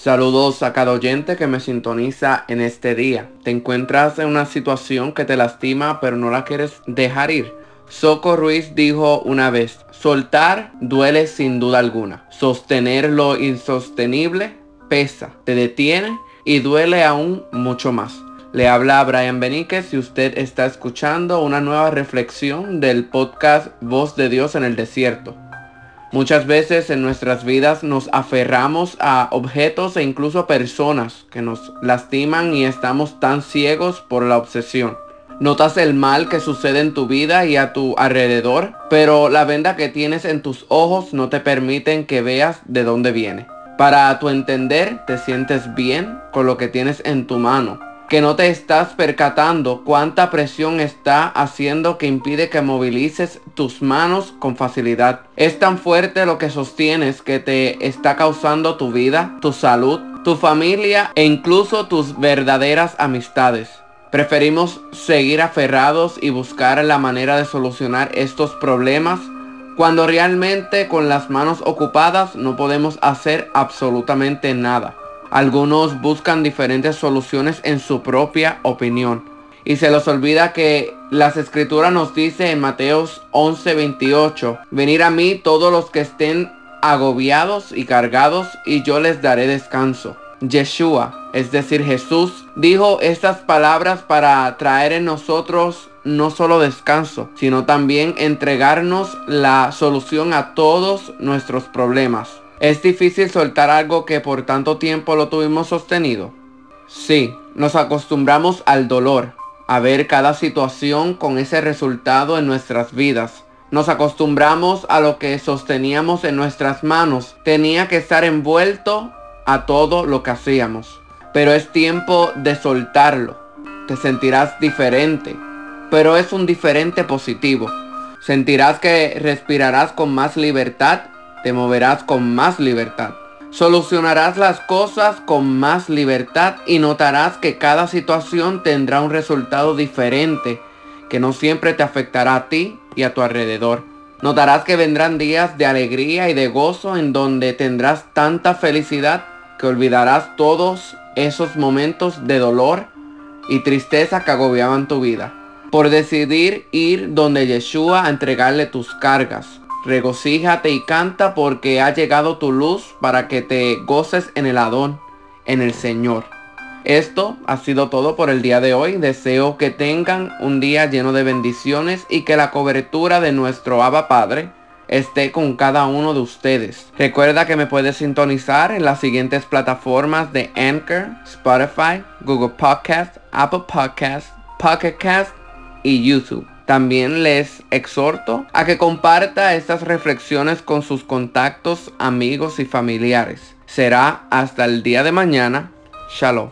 Saludos a cada oyente que me sintoniza en este día. ¿Te encuentras en una situación que te lastima pero no la quieres dejar ir? Soco Ruiz dijo una vez, soltar duele sin duda alguna. Sostener lo insostenible pesa, te detiene y duele aún mucho más. Le habla Brian Beníquez y usted está escuchando una nueva reflexión del podcast Voz de Dios en el Desierto. Muchas veces en nuestras vidas nos aferramos a objetos e incluso personas que nos lastiman y estamos tan ciegos por la obsesión. Notas el mal que sucede en tu vida y a tu alrededor, pero la venda que tienes en tus ojos no te permiten que veas de dónde viene. Para tu entender, te sientes bien con lo que tienes en tu mano, que no te estás percatando cuánta presión está haciendo que impide que movilices tus manos con facilidad. Es tan fuerte lo que sostienes que te está causando tu vida, tu salud, tu familia e incluso tus verdaderas amistades. Preferimos seguir aferrados y buscar la manera de solucionar estos problemas cuando realmente con las manos ocupadas no podemos hacer absolutamente nada. Algunos buscan diferentes soluciones en su propia opinión. Y se les olvida que las escrituras nos dice en Mateos 11:28, venir a mí todos los que estén agobiados y cargados y yo les daré descanso. Yeshua, es decir Jesús, dijo estas palabras para traer en nosotros no solo descanso, sino también entregarnos la solución a todos nuestros problemas. ¿Es difícil soltar algo que por tanto tiempo lo tuvimos sostenido? Sí, nos acostumbramos al dolor, a ver cada situación con ese resultado en nuestras vidas. Nos acostumbramos a lo que sosteníamos en nuestras manos. Tenía que estar envuelto a todo lo que hacíamos. Pero es tiempo de soltarlo. Te sentirás diferente. Pero es un diferente positivo. Sentirás que respirarás con más libertad te moverás con más libertad. Solucionarás las cosas con más libertad y notarás que cada situación tendrá un resultado diferente que no siempre te afectará a ti y a tu alrededor. Notarás que vendrán días de alegría y de gozo en donde tendrás tanta felicidad que olvidarás todos esos momentos de dolor y tristeza que agobiaban tu vida. Por decidir ir donde Yeshua a entregarle tus cargas, Regocíjate y canta porque ha llegado tu luz para que te goces en el Adón, en el Señor. Esto ha sido todo por el día de hoy. Deseo que tengan un día lleno de bendiciones y que la cobertura de nuestro Abba Padre esté con cada uno de ustedes. Recuerda que me puedes sintonizar en las siguientes plataformas de Anchor, Spotify, Google Podcast, Apple Podcast, Pocket Cast y YouTube. También les exhorto a que comparta estas reflexiones con sus contactos, amigos y familiares. Será hasta el día de mañana. Shalom.